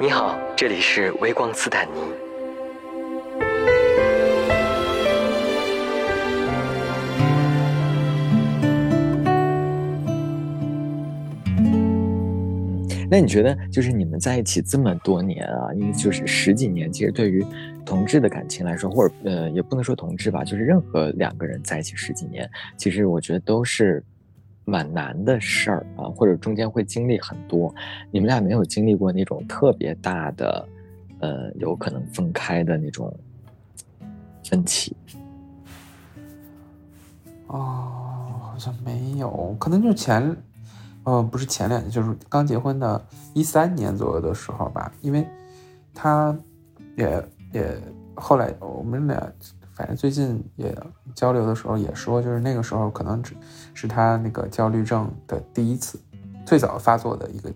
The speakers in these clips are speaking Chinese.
你好，这里是微光斯坦尼。那你觉得，就是你们在一起这么多年啊，因为就是十几年，其实对于同志的感情来说，或者呃，也不能说同志吧，就是任何两个人在一起十几年，其实我觉得都是蛮难的事儿啊，或者中间会经历很多。你们俩没有经历过那种特别大的，呃，有可能分开的那种分歧？哦，好像没有，可能就前。嗯，不是前两年，就是刚结婚的一三年左右的时候吧，因为，他，也也后来我们俩，反正最近也交流的时候也说，就是那个时候可能只是他那个焦虑症的第一次，最早发作的一个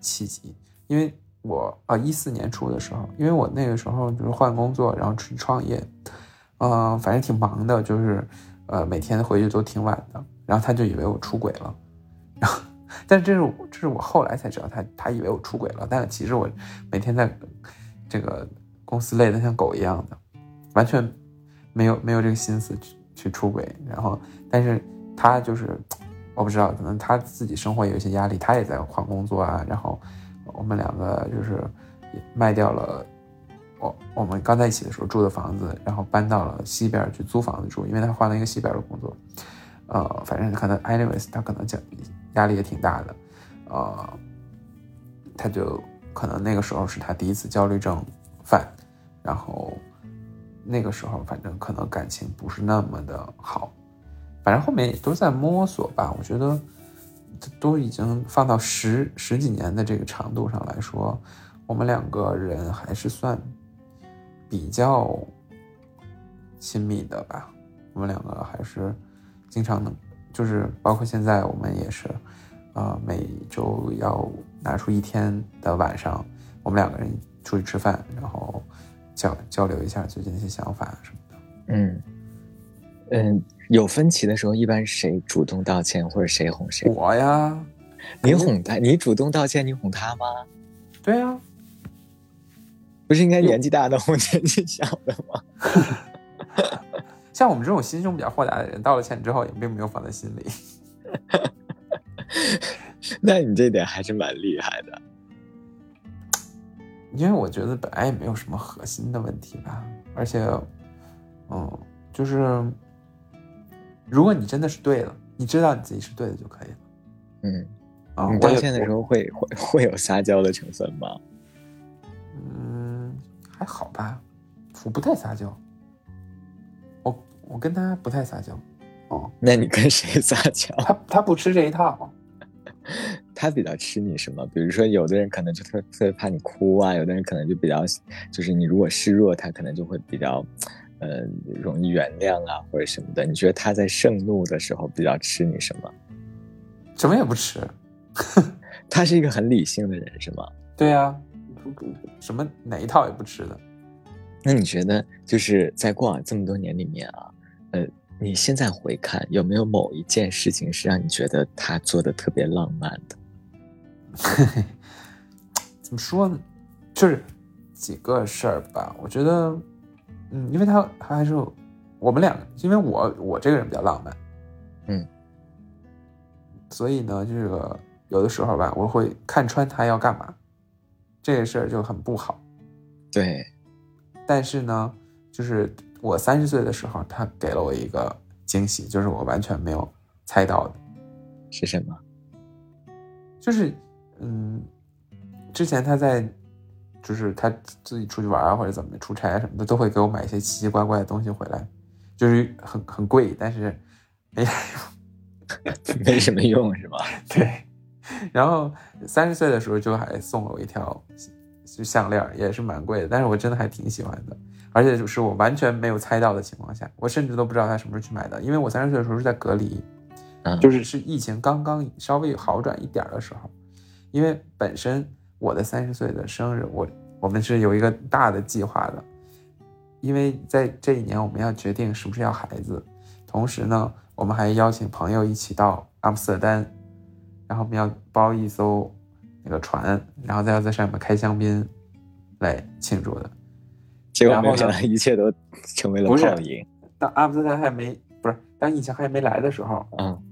契机，因为我啊一四年初的时候，因为我那个时候就是换工作，然后去创业，嗯，反正挺忙的，就是呃每天回去都挺晚的，然后他就以为我出轨了。然后但这是这是我后来才知道，他他以为我出轨了，但其实我每天在这个公司累得像狗一样的，完全没有没有这个心思去去出轨。然后，但是他就是我不知道，可能他自己生活有一些压力，他也在换工作啊。然后我们两个就是卖掉了我我们刚在一起的时候住的房子，然后搬到了西边去租房子住，因为他换了一个西边的工作。呃，反正可能 anyways，他可能讲。压力也挺大的，呃，他就可能那个时候是他第一次焦虑症犯，然后那个时候反正可能感情不是那么的好，反正后面也都在摸索吧。我觉得都已经放到十十几年的这个长度上来说，我们两个人还是算比较亲密的吧。我们两个还是经常能。就是包括现在，我们也是，呃，每周要拿出一天的晚上，我们两个人出去吃饭，然后交交流一下最近的一些想法什么的。嗯嗯，有分歧的时候，一般谁主动道歉，或者谁哄谁？我呀，你哄他，你主动道歉，你哄他吗？对呀，不是应该年纪大的哄年纪小的吗？像我们这种心胸比较豁达的人，道了歉之后也并没有放在心里。那你这点还是蛮厉害的，因为我觉得本来也没有什么核心的问题吧，而且，嗯，就是如果你真的是对的，你知道你自己是对的就可以了。嗯，啊，你道歉的时候会会会有撒娇的成分吗？嗯，还好吧，我不太撒娇。我我跟他不太撒娇，哦，那你跟谁撒娇？他他不吃这一套，他比较吃你什么？比如说，有的人可能就特特别怕你哭啊，有的人可能就比较，就是你如果示弱，他可能就会比较，呃，容易原谅啊，或者什么的。你觉得他在盛怒的时候比较吃你什么？什么也不吃，他是一个很理性的人，是吗？对啊，什么哪一套也不吃的。那你觉得就是在过往这么多年里面啊？呃，你现在回看有没有某一件事情是让你觉得他做的特别浪漫的？怎么说呢？就是几个事儿吧。我觉得，嗯，因为他他还是我们两个，因为我我这个人比较浪漫，嗯，所以呢，这个有的时候吧，我会看穿他要干嘛，这个事儿就很不好。对，但是呢，就是。我三十岁的时候，他给了我一个惊喜，就是我完全没有猜到的，是什么？就是，嗯，之前他在，就是他自己出去玩啊，或者怎么出差啊什么的，都会给我买一些奇奇怪怪的东西回来，就是很很贵，但是没 没什么用，是吧？对。然后三十岁的时候，就还送了我一条就项链，也是蛮贵的，但是我真的还挺喜欢的。而且就是我完全没有猜到的情况下，我甚至都不知道他什么时候去买的，因为我三十岁的时候是在隔离，就是是疫情刚刚稍微好转一点的时候，因为本身我的三十岁的生日，我我们是有一个大的计划的，因为在这一年我们要决定是不是要孩子，同时呢，我们还邀请朋友一起到阿姆斯特丹，然后我们要包一艘那个船，然后再要在上面开香槟来庆祝的。结果没有想到一切都成为了泡影。当阿姆斯特丹还没不是当疫情还没来的时候，嗯，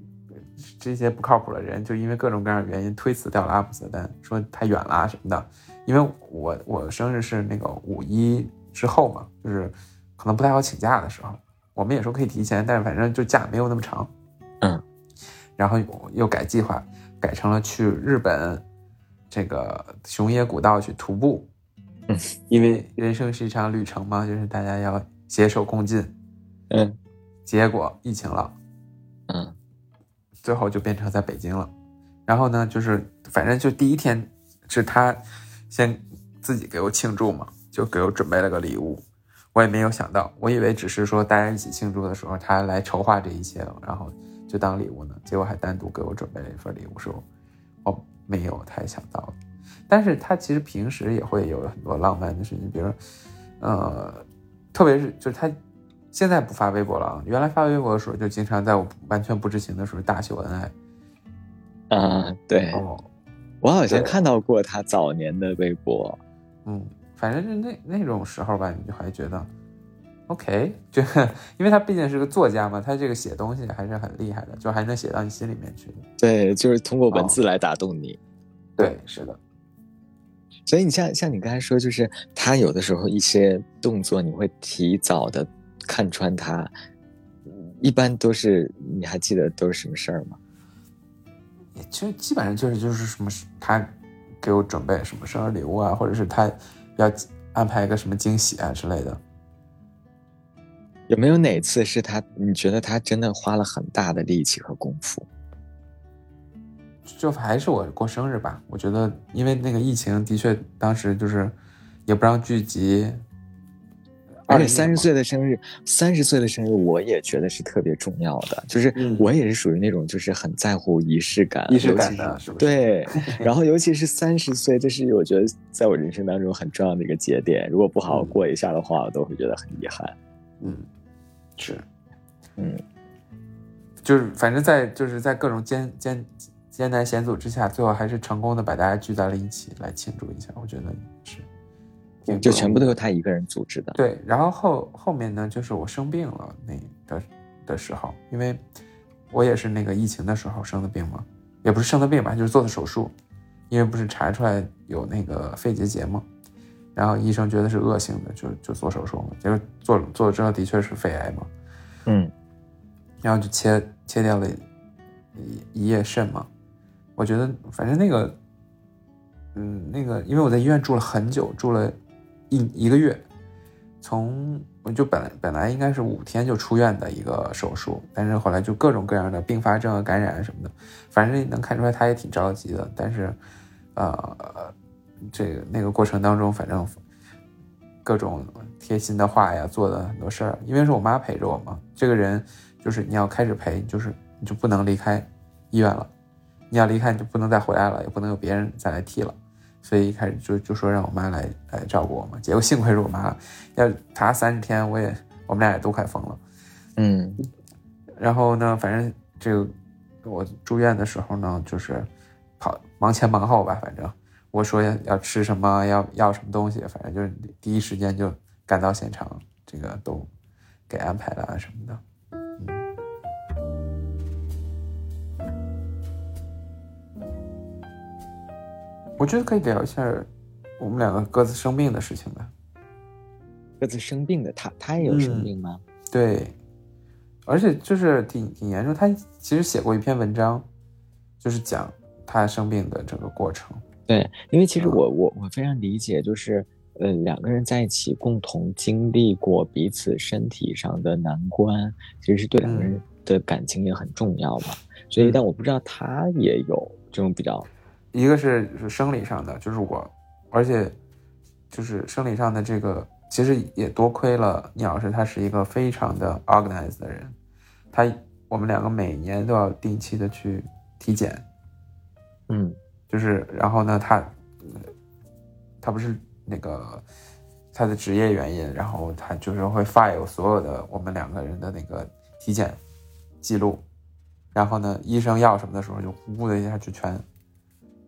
这些不靠谱的人就因为各种各样的原因推辞掉了阿姆斯特丹，说太远了什么的。因为我我生日是那个五一之后嘛，就是可能不太好请假的时候，我们也说可以提前，但是反正就假没有那么长，嗯，然后又改计划，改成了去日本这个熊野古道去徒步，嗯，因为人生是一场旅程嘛，就是大家要携手共进，嗯，结果疫情了，嗯，最后就变成在北京了，然后呢，就是反正就第一天是他。先自己给我庆祝嘛，就给我准备了个礼物，我也没有想到，我以为只是说大家一起庆祝的时候，他来筹划这一切，然后就当礼物呢，结果还单独给我准备了一份礼物，说我没有太想到。但是他其实平时也会有很多浪漫的事情，比如，呃，特别是就是他现在不发微博了，原来发微博的时候就经常在我完全不知情的时候大秀恩爱。啊，对。哦我好像看到过他早年的微博，嗯，反正是那那种时候吧，你就还觉得，OK，就因为他毕竟是个作家嘛，他这个写东西还是很厉害的，就还能写到你心里面去。对，就是通过文字来打动你。对，是的。所以你像像你刚才说，就是他有的时候一些动作，你会提早的看穿他，一般都是你还记得都是什么事儿吗？也就基本上就是就是什么，他给我准备什么生日礼物啊，或者是他要安排一个什么惊喜啊之类的。有没有哪次是他？你觉得他真的花了很大的力气和功夫？就还是我过生日吧。我觉得，因为那个疫情的确当时就是也不让聚集。而且三十岁的生日，三十岁的生日，我也觉得是特别重要的。就是我也是属于那种，就是很在乎仪式感，仪式感的，对。然后尤其是三十岁，这是我觉得在我人生当中很重要的一个节点。如果不好好过一下的话，我都会觉得很遗憾。嗯，是，嗯，就是反正，在就是在各种艰艰艰难险阻之下，最后还是成功的把大家聚在了一起来庆祝一下。我觉得是。就全部都是他一个人组织的。对，然后后后面呢，就是我生病了那的的时候，因为我也是那个疫情的时候生的病嘛，也不是生的病吧，就是做的手术，因为不是查出来有那个肺结节嘛，然后医生觉得是恶性的，就就做手术嘛，结果做做了之后的确是肺癌嘛，嗯，然后就切切掉了一一叶肾嘛，我觉得反正那个，嗯，那个因为我在医院住了很久，住了。一一个月，从我就本来本来应该是五天就出院的一个手术，但是后来就各种各样的并发症、感染什么的，反正能看出来他也挺着急的。但是，呃，这个那个过程当中，反正各种贴心的话呀，做的很多事儿，因为是我妈陪着我嘛。这个人就是你要开始陪，就是你就不能离开医院了，你要离开你就不能再回来了，也不能有别人再来替了。所以一开始就就说让我妈来来照顾我嘛，结果幸亏是我妈，要她三十天，我也我们俩也都快疯了，嗯，然后呢，反正这个我住院的时候呢，就是跑忙前忙后吧，反正我说要要吃什么，要要什么东西，反正就是第一时间就赶到现场，这个都给安排了什么的。我觉得可以聊一下我们两个各自生病的事情吧。各自生病的，他他也有生病吗？对，而且就是挺挺严重。他其实写过一篇文章，就是讲他生病的整个过程。对，因为其实我我我非常理解，就是呃两个人在一起共同经历过彼此身体上的难关，其实是对两个人的感情也很重要嘛。所以，但我不知道他也有这种比较。一个是是生理上的，就是我，而且就是生理上的这个，其实也多亏了聂老师，他是一个非常的 organized 的人，他我们两个每年都要定期的去体检，嗯，就是然后呢，他他不是那个他的职业原因，然后他就是会 file 所有的我们两个人的那个体检记录，然后呢，医生要什么的时候就呼的一下就全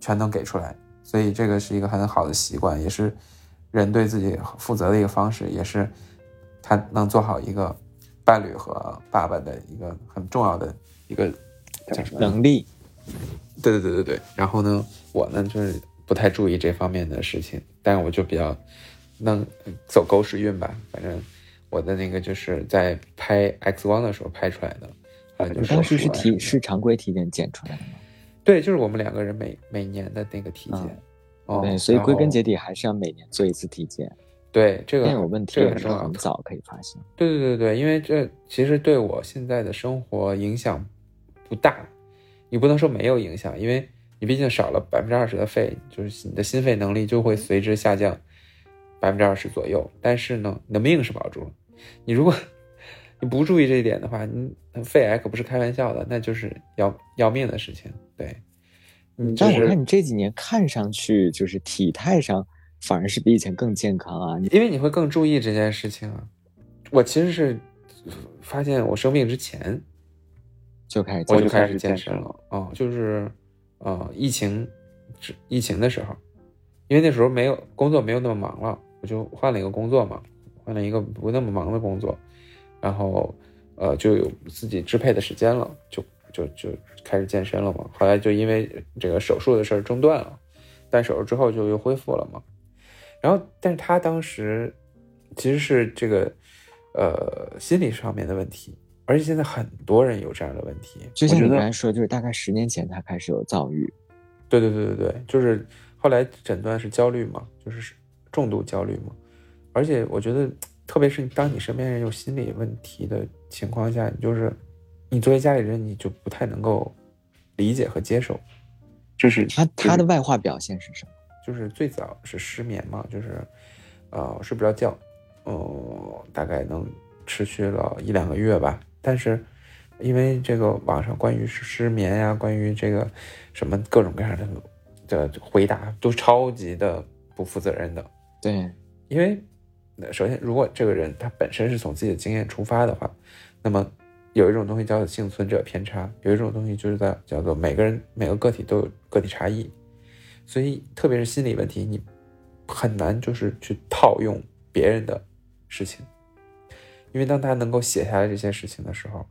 全能给出来，所以这个是一个很好的习惯，也是人对自己负责的一个方式，也是他能做好一个伴侣和爸爸的一个很重要的一个叫什么能力。对对对对对。然后呢，我呢就是不太注意这方面的事情，但我就比较能走狗屎运吧，反正我的那个就是在拍 X 光的时候拍出来的。你当时是体是常规体检检出来的吗？对，就是我们两个人每每年的那个体检。哦，对，所以归根结底还是要每年做一次体检。对，这个有问题这个是很早可以发现。对对对对，因为这其实对我现在的生活影响不大，你不能说没有影响，因为你毕竟少了百分之二十的肺，就是你的心肺能力就会随之下降百分之二十左右。但是呢，你的命是保住了。你如果你不注意这一点的话，你肺癌可不是开玩笑的，那就是要要命的事情。对，但我看你这几年看上去就是体态上反而是比以前更健康啊，因为你会更注意这件事情啊。我其实是发现我生病之前就开始我就开始健身了哦，就是呃疫情疫情的时候，因为那时候没有工作，没有那么忙了，我就换了一个工作嘛，换了一个不那么忙的工作。然后，呃，就有自己支配的时间了，就就就开始健身了嘛。后来就因为这个手术的事儿中断了，但手术之后就又恢复了嘛。然后，但是他当时其实是这个呃心理上面的问题，而且现在很多人有这样的问题。就像你刚才说，就是大概十年前他开始有躁郁。对对对对对，就是后来诊断是焦虑嘛，就是重度焦虑嘛。而且我觉得。特别是当你身边人有心理问题的情况下，你就是你作为家里人，你就不太能够理解和接受。就是他他的外化表现是什么？就是最早是失眠嘛，就是呃睡不着觉，呃大概能持续了一两个月吧。但是因为这个网上关于失眠呀，关于这个什么各种各样的的回答都超级的不负责任的。对，因为。首先，如果这个人他本身是从自己的经验出发的话，那么有一种东西叫幸存者偏差，有一种东西就是在叫做每个人每个个体都有个体差异，所以特别是心理问题，你很难就是去套用别人的事情，因为当他能够写下来这些事情的时候，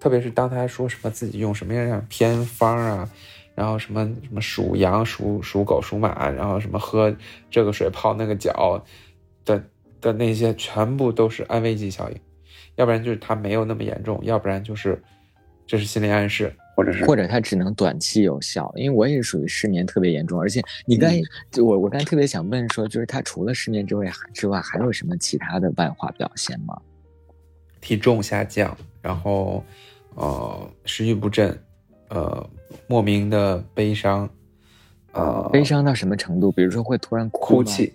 特别是当他说什么自己用什么样样偏方啊，然后什么什么属羊属属狗属马，然后什么喝这个水泡那个脚的。的那些全部都是安慰剂效应，要不然就是他没有那么严重，要不然就是这是心理暗示，或者是或者他只能短期有效。因为我也属于失眠特别严重，而且你刚就我我刚才特别想问说，就是他除了失眠之外之外，还有什么其他的外化表现吗？体重下降，然后呃食欲不振，呃莫名的悲伤，呃悲伤到什么程度？比如说会突然哭泣，对。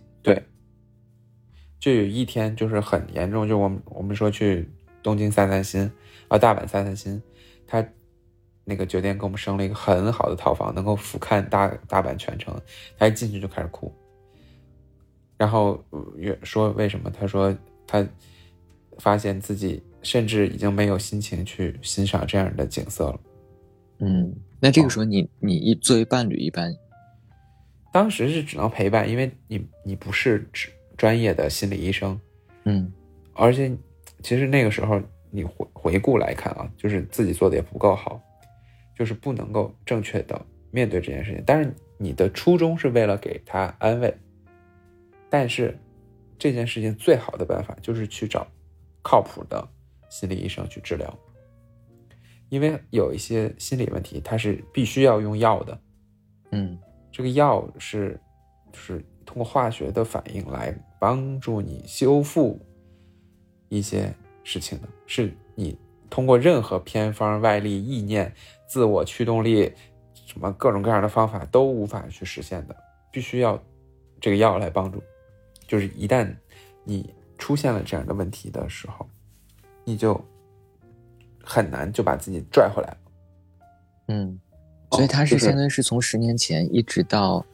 就有一天就是很严重，就我们我们说去东京散散心，啊大阪散散心，他那个酒店给我们升了一个很好的套房，能够俯瞰大大阪全城，他一进去就开始哭，然后说为什么？他说他发现自己甚至已经没有心情去欣赏这样的景色了。嗯，那这个时候你你一作为伴侣一般，当时是只能陪伴，因为你你不是只。专业的心理医生，嗯，而且其实那个时候你回回顾来看啊，就是自己做的也不够好，就是不能够正确的面对这件事情。但是你的初衷是为了给他安慰，但是这件事情最好的办法就是去找靠谱的心理医生去治疗，因为有一些心理问题它是必须要用药的，嗯，这个药是就是通过化学的反应来。帮助你修复一些事情的，是你通过任何偏方、外力、意念、自我驱动力，什么各种各样的方法都无法去实现的，必须要这个药来帮助。就是一旦你出现了这样的问题的时候，你就很难就把自己拽回来了。嗯，所以他是相当于是从十年前一直到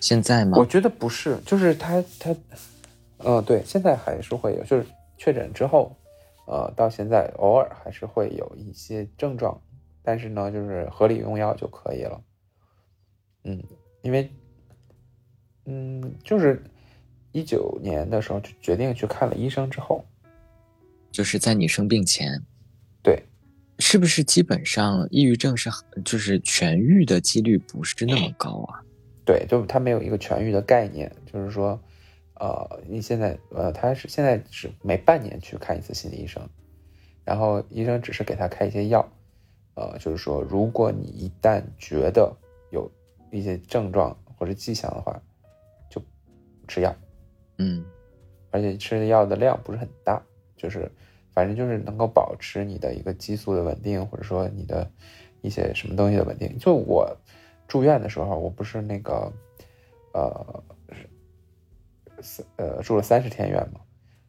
现在吗？我觉得不是，就是他他。嗯，对，现在还是会有，就是确诊之后，呃，到现在偶尔还是会有一些症状，但是呢，就是合理用药就可以了。嗯，因为，嗯，就是一九年的时候就决定去看了医生之后，就是在你生病前，对，是不是基本上抑郁症是就是痊愈的几率不是那么高啊？对，就他没有一个痊愈的概念，就是说，呃，你现在呃，他是现在是每半年去看一次心理医生，然后医生只是给他开一些药，呃，就是说，如果你一旦觉得有一些症状或者迹象的话，就吃药，嗯，而且吃的药的量不是很大，就是反正就是能够保持你的一个激素的稳定，或者说你的一些什么东西的稳定。就我住院的时候，我不是那个呃三呃住了三十天院嘛，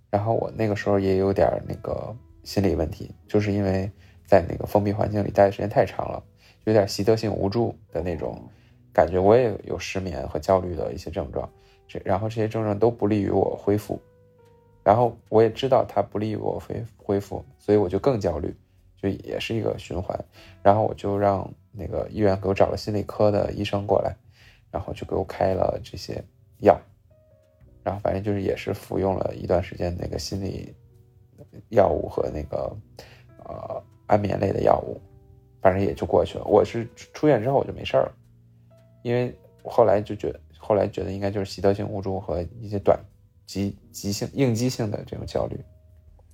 然后我那个时候也有点那个心理问题，就是因为在那个封闭环境里待的时间太长了，有点习得性无助的那种。感觉我也有失眠和焦虑的一些症状，这然后这些症状都不利于我恢复，然后我也知道它不利于我恢恢复，所以我就更焦虑，就也是一个循环。然后我就让那个医院给我找了心理科的医生过来，然后就给我开了这些药，然后反正就是也是服用了一段时间那个心理药物和那个呃安眠类的药物，反正也就过去了。我是出院之后我就没事儿了。因为后来就觉得，后来觉得应该就是习得性无助和一些短急急性应激性的这种焦虑，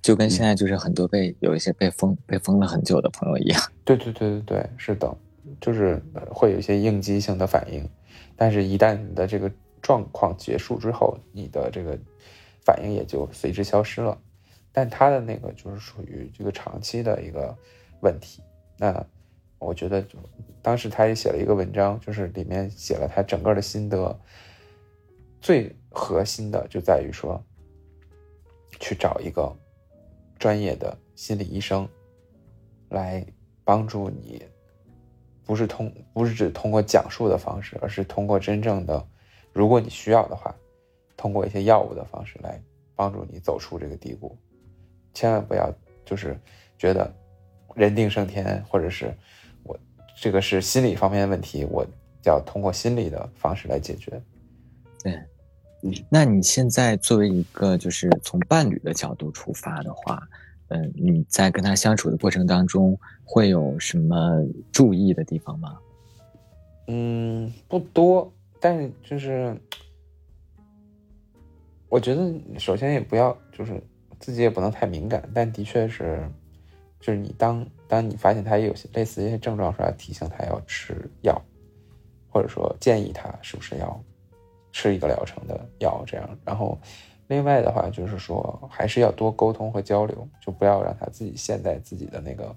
就跟现在就是很多被有一些被封被封了很久的朋友一样。对对对对对，是的，就是会有一些应激性的反应，但是一旦你的这个状况结束之后，你的这个反应也就随之消失了。但他的那个就是属于这个长期的一个问题，那。我觉得，当时他也写了一个文章，就是里面写了他整个的心得。最核心的就在于说，去找一个专业的心理医生来帮助你，不是通，不是只通过讲述的方式，而是通过真正的，如果你需要的话，通过一些药物的方式来帮助你走出这个低谷。千万不要就是觉得人定胜天，或者是我。这个是心理方面的问题，我要通过心理的方式来解决。对，嗯，那你现在作为一个就是从伴侣的角度出发的话，嗯，你在跟他相处的过程当中会有什么注意的地方吗？嗯，不多，但是就是我觉得首先也不要就是自己也不能太敏感，但的确是。就是你当当你发现他有些类似一些症状时，要提醒他要吃药，或者说建议他是不是要吃一个疗程的药这样。然后，另外的话就是说，还是要多沟通和交流，就不要让他自己陷在自己的那个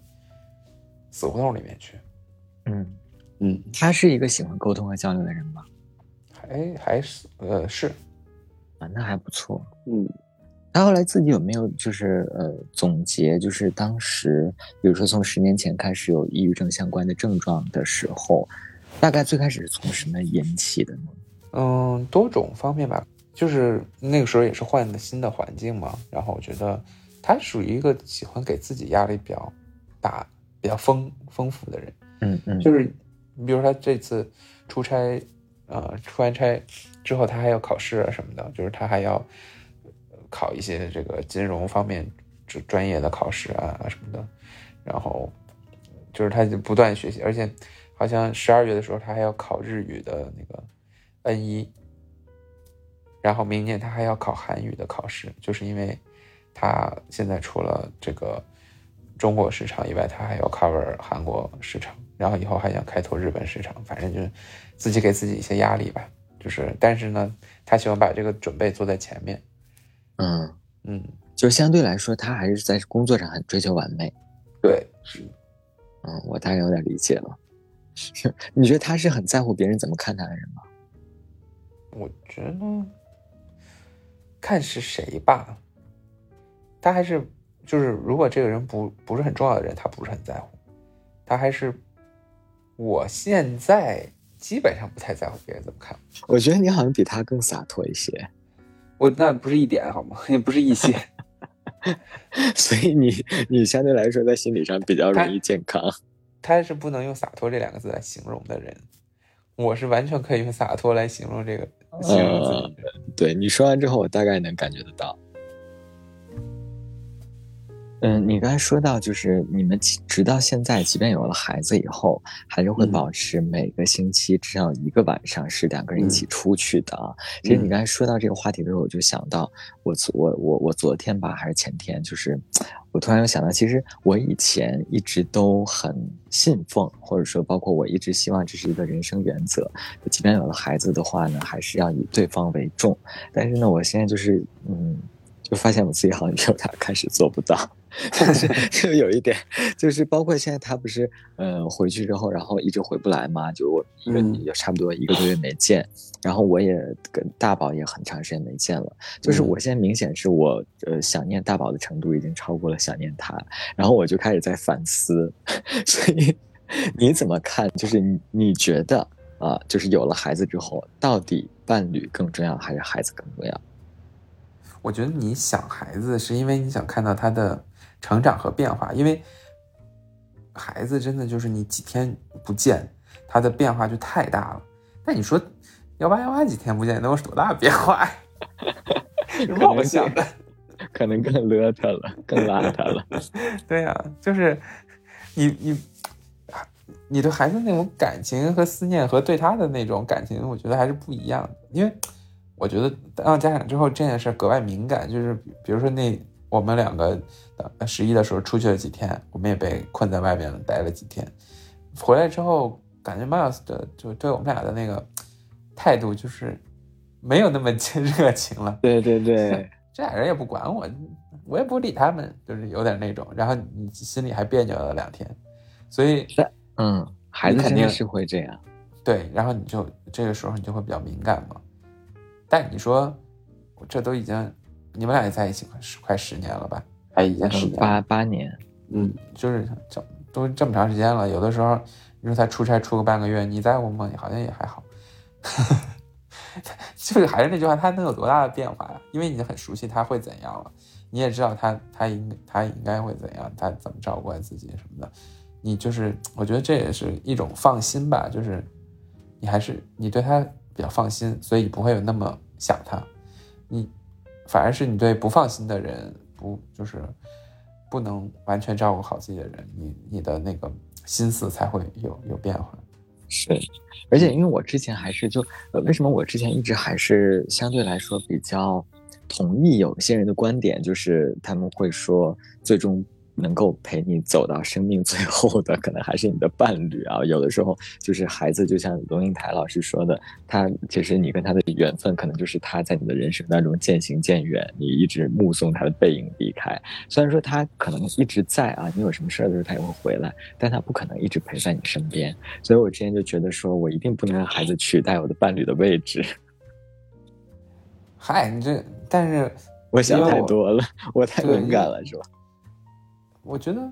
死胡同里面去。嗯嗯，他是一个喜欢沟通和交流的人吗？还还是呃是啊，那还不错。嗯。他后来自己有没有就是呃总结，就是当时，比如说从十年前开始有抑郁症相关的症状的时候，大概最开始是从什么引起的呢？嗯，多种方面吧，就是那个时候也是换了新的环境嘛，然后我觉得他属于一个喜欢给自己压力比较大、比较丰丰富的人。嗯嗯，就是你比如说他这次出差，呃，出完差之后他还要考试啊什么的，就是他还要。考一些这个金融方面专专业的考试啊什么的，然后就是他就不断学习，而且好像十二月的时候他还要考日语的那个 N 一，然后明年他还要考韩语的考试，就是因为他现在除了这个中国市场以外，他还要 cover 韩国市场，然后以后还想开拓日本市场，反正就是自己给自己一些压力吧，就是但是呢，他喜欢把这个准备做在前面。嗯嗯，就相对来说，他还是在工作上很追求完美。对，是，嗯，我大概有点理解了。你觉得他是很在乎别人怎么看他的人吗？我觉得看是谁吧。他还是就是，如果这个人不不是很重要的人，他不是很在乎。他还是，我现在基本上不太在乎别人怎么看。我觉得你好像比他更洒脱一些。我那不是一点好吗？也不是一些，所以你你相对来说在心理上比较容易健康。他是不能用洒脱这两个字来形容的人，我是完全可以用洒脱来形容这个形容自己。对你说完之后，我大概能感觉得到。嗯，你刚才说到，就是你们直到现在，即便有了孩子以后，还是会保持每个星期至少一个晚上是两个人一起出去的啊。其实你刚才说到这个话题的时候，我就想到，我我我我昨天吧，还是前天，就是我突然又想到，其实我以前一直都很信奉，或者说包括我一直希望这是一个人生原则，即便有了孩子的话呢，还是要以对方为重。但是呢，我现在就是嗯。就发现我自己好像有点开始做不到，就有一点，就是包括现在他不是呃回去之后，然后一直回不来嘛，就我一个也差不多一个多月没见，然后我也跟大宝也很长时间没见了，就是我现在明显是我呃想念大宝的程度已经超过了想念他，然后我就开始在反思，所以你怎么看？就是你你觉得啊，就是有了孩子之后，到底伴侣更重要还是孩子更重要？我觉得你想孩子是因为你想看到他的成长和变化，因为孩子真的就是你几天不见，他的变化就太大了。那你说幺八幺八几天不见能有多大变化？我想的，可能更邋遢了，更邋遢了。对呀，就是你你你对孩子那种感情和思念和对他的那种感情，我觉得还是不一样的，因为。我觉得当家长之后这件事格外敏感，就是比如说那我们两个十一的时候出去了几天，我们也被困在外面待了几天，回来之后感觉 Miles 的就对我们俩的那个态度就是没有那么热情了。对对对，这俩人也不管我，我也不理他们，就是有点那种，然后你心里还别扭了两天，所以嗯，孩子肯定是会这样。对，然后你就这个时候你就会比较敏感嘛。但你说，这都已经，你们俩也在一起快十快十年了吧？哎，已经十八八年，嗯，就是这都这么长时间了。有的时候你说他出差出个半个月，你在乎吗？好像也还好。就是还是那句话，他能有多大的变化呀？因为你很熟悉他会怎样了，你也知道他他应他应该会怎样，他怎么照顾自己什么的。你就是我觉得这也是一种放心吧，就是你还是你对他。比较放心，所以不会有那么想他。你反而是你对不放心的人，不就是不能完全照顾好自己的人，你你的那个心思才会有有变化。是，而且因为我之前还是就呃，为什么我之前一直还是相对来说比较同意有些人的观点，就是他们会说最终。能够陪你走到生命最后的，可能还是你的伴侣啊。有的时候，就是孩子，就像龙应台老师说的，他其实你跟他的缘分，可能就是他在你的人生当中渐行渐远，你一直目送他的背影离开。虽然说他可能一直在啊，你有什么事儿的时候他也会回来，但他不可能一直陪在你身边。所以我之前就觉得，说我一定不能让孩子取代我的伴侣的位置。嗨，你这，但是我想太多了，我太敏感了，是吧？我觉得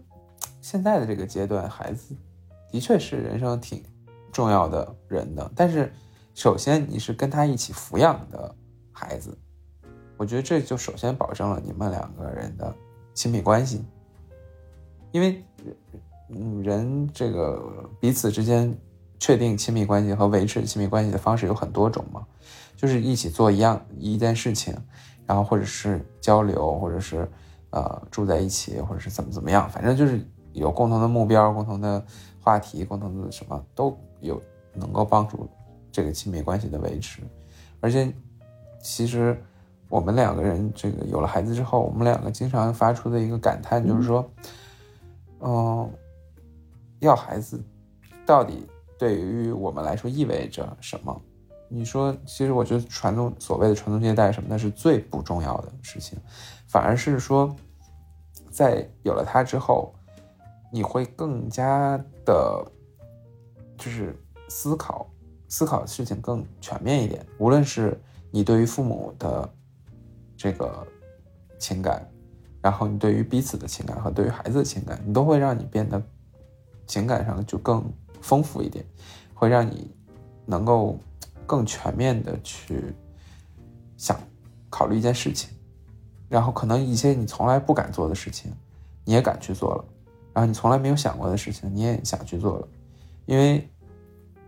现在的这个阶段，孩子的确是人生挺重要的人的。但是，首先你是跟他一起抚养的孩子，我觉得这就首先保证了你们两个人的亲密关系。因为，嗯，人这个彼此之间确定亲密关系和维持亲密关系的方式有很多种嘛，就是一起做一样一件事情，然后或者是交流，或者是。呃，住在一起，或者是怎么怎么样，反正就是有共同的目标、共同的话题、共同的什么都有，能够帮助这个亲密关系的维持。而且，其实我们两个人这个有了孩子之后，我们两个经常发出的一个感叹就是说，嗯，要孩子到底对于我们来说意味着什么？你说，其实我觉得传宗所谓的传宗接代什么的是最不重要的事情。反而是说，在有了他之后，你会更加的，就是思考思考的事情更全面一点。无论是你对于父母的这个情感，然后你对于彼此的情感和对于孩子的情感，你都会让你变得情感上就更丰富一点，会让你能够更全面的去想考虑一件事情。然后可能一些你从来不敢做的事情，你也敢去做了，然后你从来没有想过的事情，你也想去做了，因为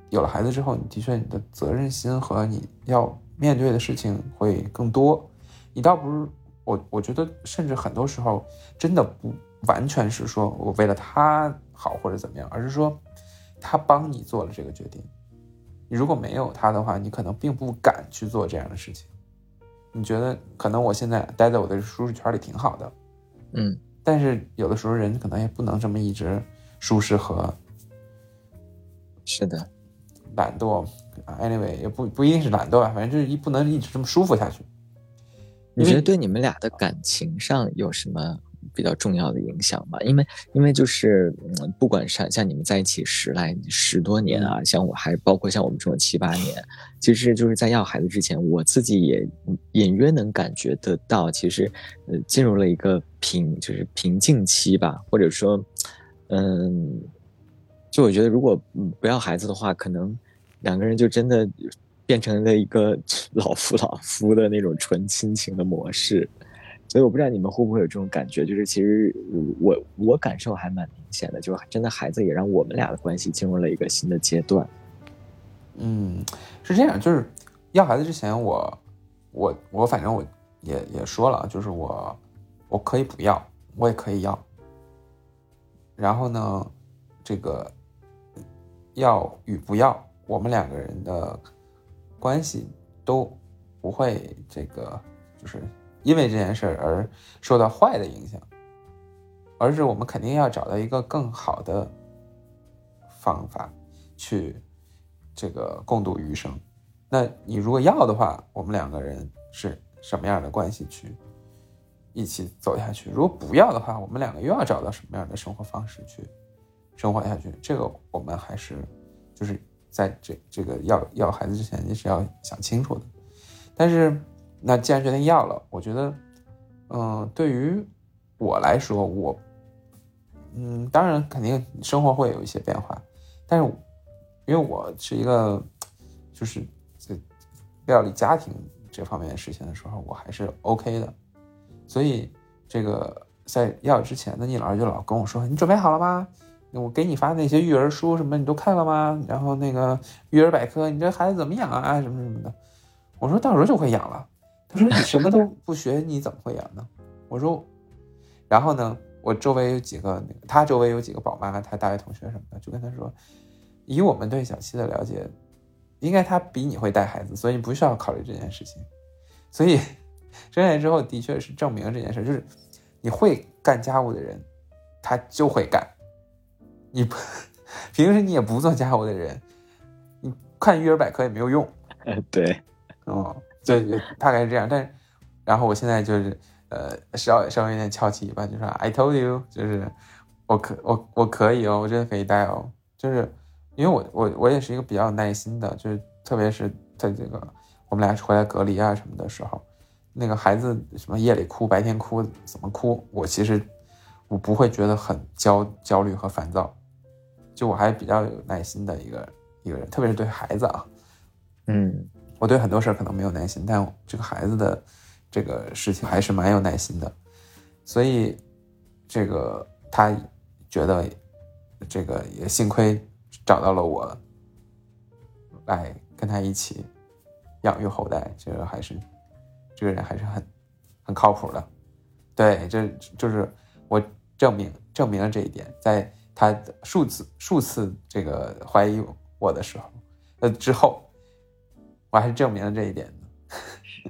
有了孩子之后，你的确你的责任心和你要面对的事情会更多。你倒不是我，我觉得甚至很多时候真的不完全是说我为了他好或者怎么样，而是说他帮你做了这个决定。你如果没有他的话，你可能并不敢去做这样的事情。你觉得可能我现在待在我的舒适圈里挺好的，嗯，但是有的时候人可能也不能这么一直舒适和是的，懒惰啊。Anyway，也不不一定是懒惰吧，反正就是一不能一直这么舒服下去。你觉得对你们俩的感情上有什么比较重要的影响吧？因为因为就是嗯，不管是像你们在一起十来十多年啊，像我还包括像我们这种七八年，其实就是在要孩子之前，我自己也隐约能感觉得到，其实呃进入了一个平就是瓶颈期吧，或者说嗯，就我觉得如果不要孩子的话，可能两个人就真的。变成了一个 老夫老夫的那种纯亲情的模式，所以我不知道你们会不会有这种感觉，就是其实我我感受还蛮明显的，就是真的孩子也让我们俩的关系进入了一个新的阶段。嗯，是这样，就是要孩子之前，我我我反正我也也说了，就是我我可以不要，我也可以要。然后呢，这个要与不要，我们两个人的。关系都不会这个，就是因为这件事而受到坏的影响，而是我们肯定要找到一个更好的方法去这个共度余生。那你如果要的话，我们两个人是什么样的关系去一起走下去？如果不要的话，我们两个又要找到什么样的生活方式去生活下去？这个我们还是就是。在这这个要要孩子之前，你是要想清楚的。但是，那既然决定要了，我觉得，嗯，对于我来说，我，嗯，当然肯定生活会有一些变化。但是，因为我是一个，就是在料理家庭这方面的事情的时候，我还是 OK 的。所以，这个在要之前呢，你老师就老跟我说：“你准备好了吗？”我给你发那些育儿书什么，你都看了吗？然后那个育儿百科，你这孩子怎么养啊？什么什么的。我说到时候就会养了。他说你什么都不学，你怎么会养呢？我说，然后呢，我周围有几个那个，他周围有几个宝妈，他大学同学什么的，就跟他说，以我们对小七的了解，应该他比你会带孩子，所以你不需要考虑这件事情。所以生下来之后，的确是证明这件事，就是你会干家务的人，他就会干。你不平时你也不做家务的人，你看育儿百科也没有用。对，哦，对大概是这样。但然后我现在就是呃，稍稍微有点翘起尾巴，就说 I told you，就是我可我我可以哦，我真的可以带哦。就是因为我我我也是一个比较有耐心的，就是特别是在这个我们俩回来隔离啊什么的时候，那个孩子什么夜里哭，白天哭怎么哭，我其实我不会觉得很焦焦虑和烦躁。就我还比较有耐心的一个一个人，特别是对孩子啊，嗯，我对很多事儿可能没有耐心，但这个孩子的这个事情还是蛮有耐心的，所以这个他觉得这个也幸亏找到了我，来跟他一起养育后代，这个还是这个人还是很很靠谱的，对，这就是我证明证明了这一点，在。他数次数次这个怀疑我的时候，呃之后，我还是证明了这一点的。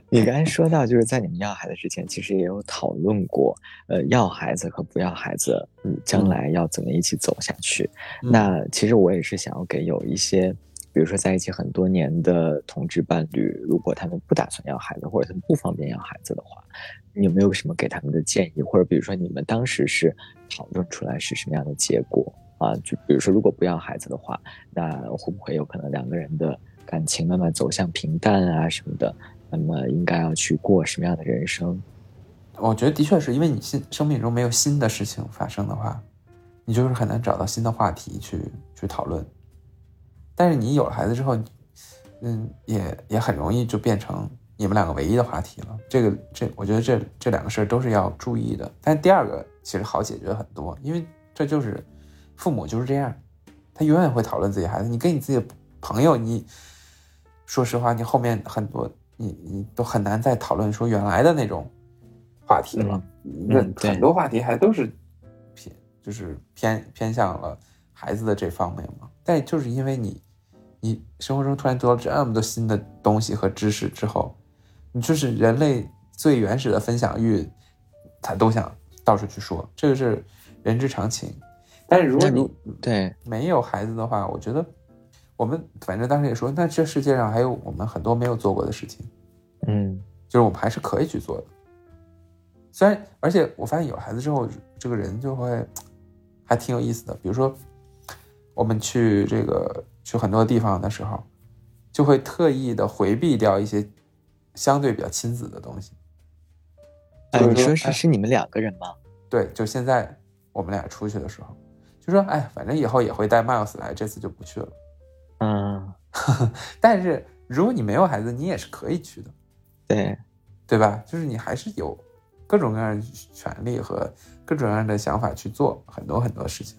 你刚才说到，就是在你们要孩子之前，其实也有讨论过，呃，要孩子和不要孩子，嗯，将来要怎么一起走下去。那其实我也是想要给有一些，比如说在一起很多年的同志伴侣，如果他们不打算要孩子，或者他们不方便要孩子的话。你有没有什么给他们的建议，或者比如说你们当时是讨论出来是什么样的结果啊？就比如说如果不要孩子的话，那会不会有可能两个人的感情慢慢走向平淡啊什么的？那么应该要去过什么样的人生？我觉得的确是因为你新生命中没有新的事情发生的话，你就是很难找到新的话题去去讨论。但是你有了孩子之后，嗯，也也很容易就变成。你们两个唯一的话题了，这个这我觉得这这两个事儿都是要注意的。但第二个其实好解决很多，因为这就是父母就是这样，他永远会讨论自己孩子。你跟你自己的朋友，你说实话，你后面很多你你都很难再讨论说原来的那种话题了。那很多话题还都是偏就是偏偏向了孩子的这方面嘛。但就是因为你你生活中突然得到这么多新的东西和知识之后，你就是人类最原始的分享欲，他都想到处去说，这个是人之常情。但是如果你对没有孩子的话，我觉得。我们反正当时也说，那这世界上还有我们很多没有做过的事情，嗯，就是我们还是可以去做的。虽然，而且我发现有了孩子之后，这个人就会还挺有意思的。比如说，我们去这个去很多地方的时候，就会特意的回避掉一些相对比较亲子的东西。哎，你说是是你们两个人吗？对，就现在我们俩出去的时候，就说哎，反正以后也会带 Miles 来，这次就不去了。嗯，但是如果你没有孩子，你也是可以去的，对，对吧？就是你还是有各种各样的权利和各种各样的想法去做很多很多事情。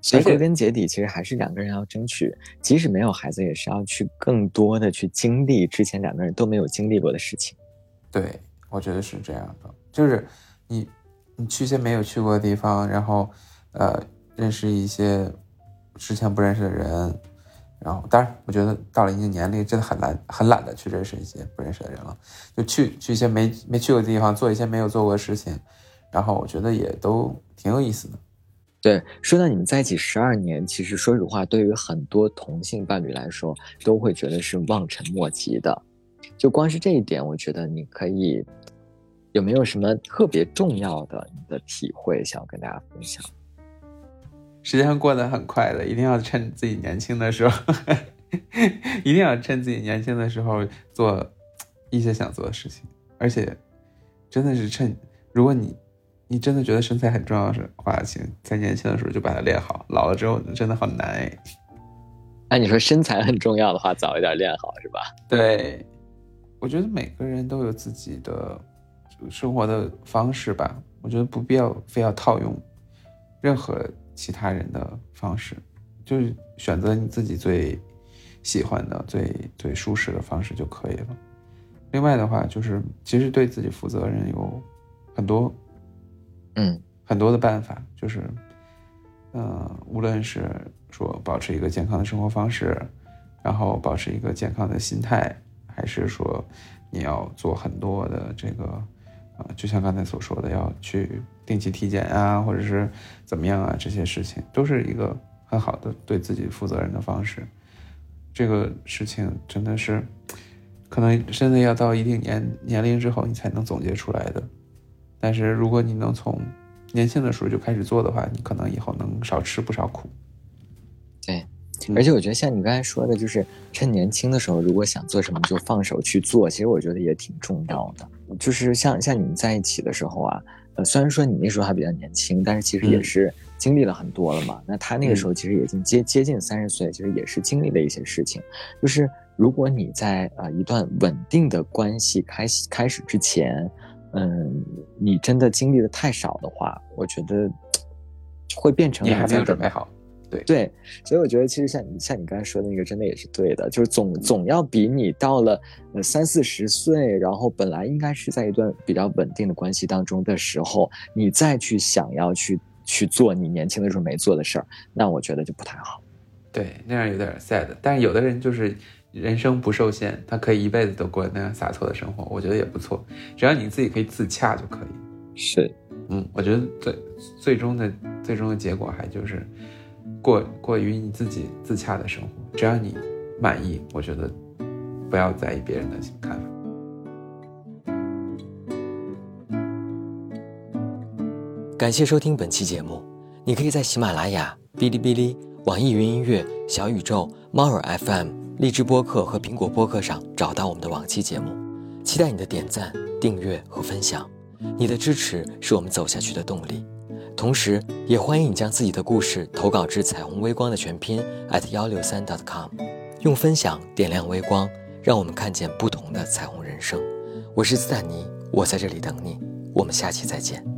所以归根结底，其实还是两个人要争取，即使没有孩子，也是要去更多的去经历之前两个人都没有经历过的事情。对，我觉得是这样的，就是你你去一些没有去过的地方，然后呃，认识一些之前不认识的人。然后，当然，我觉得到了一定年龄，真的很难很懒得去认识一些不认识的人了，就去去一些没没去过的地方，做一些没有做过的事情，然后我觉得也都挺有意思的。对，说到你们在一起十二年，其实说实话，对于很多同性伴侣来说，都会觉得是望尘莫及的。就光是这一点，我觉得你可以有没有什么特别重要的你的体会，想要跟大家分享？时间过得很快的，一定要趁自己年轻的时候，一定要趁自己年轻的时候做一些想做的事情。而且，真的是趁，如果你你真的觉得身材很重要的话，请在年轻的时候就把它练好。老了之后真的好难哎。哎，你说身材很重要的话，早一点练好是吧？对，我觉得每个人都有自己的生活的方式吧。我觉得不必要非要套用任何。其他人的方式，就是选择你自己最喜欢的、最最舒适的方式就可以了。另外的话，就是其实对自己负责任有很多，嗯，很多的办法，就是，嗯，无论是说保持一个健康的生活方式，然后保持一个健康的心态，还是说你要做很多的这个，呃，就像刚才所说的，要去。定期体检啊，或者是怎么样啊，这些事情都是一个很好的对自己负责任的方式。这个事情真的是，可能真的要到一定年年龄之后，你才能总结出来的。但是如果你能从年轻的时候就开始做的话，你可能以后能少吃不少苦。对，而且我觉得像你刚才说的，就是趁年轻的时候，如果想做什么就放手去做，其实我觉得也挺重要的。就是像像你们在一起的时候啊。呃，虽然说你那时候还比较年轻，但是其实也是经历了很多了嘛。那他那个时候其实已经接接近三十岁，其实也是经历了一些事情。就是如果你在呃一段稳定的关系开开始之前，嗯，你真的经历的太少的话，我觉得 会变成你还没有准备好。对对，所以我觉得其实像你像你刚才说的那个，真的也是对的，就是总总要比你到了呃三四十岁，然后本来应该是在一段比较稳定的关系当中的时候，你再去想要去去做你年轻的时候没做的事儿，那我觉得就不太好。对，那样有点 sad。但是有的人就是人生不受限，他可以一辈子都过那样洒脱的生活，我觉得也不错。只要你自己可以自洽就可以。是，嗯，我觉得最最终的最终的结果还就是。过过于你自己自洽的生活，只要你满意，我觉得不要在意别人的看法。感谢收听本期节目，你可以在喜马拉雅、哔哩哔哩、网易云音乐、小宇宙、猫耳 FM、荔枝播客和苹果播客上找到我们的往期节目。期待你的点赞、订阅和分享，你的支持是我们走下去的动力。同时，也欢迎你将自己的故事投稿至彩虹微光的全拼 at 幺六三 dot com，用分享点亮微光，让我们看见不同的彩虹人生。我是斯坦尼，我在这里等你，我们下期再见。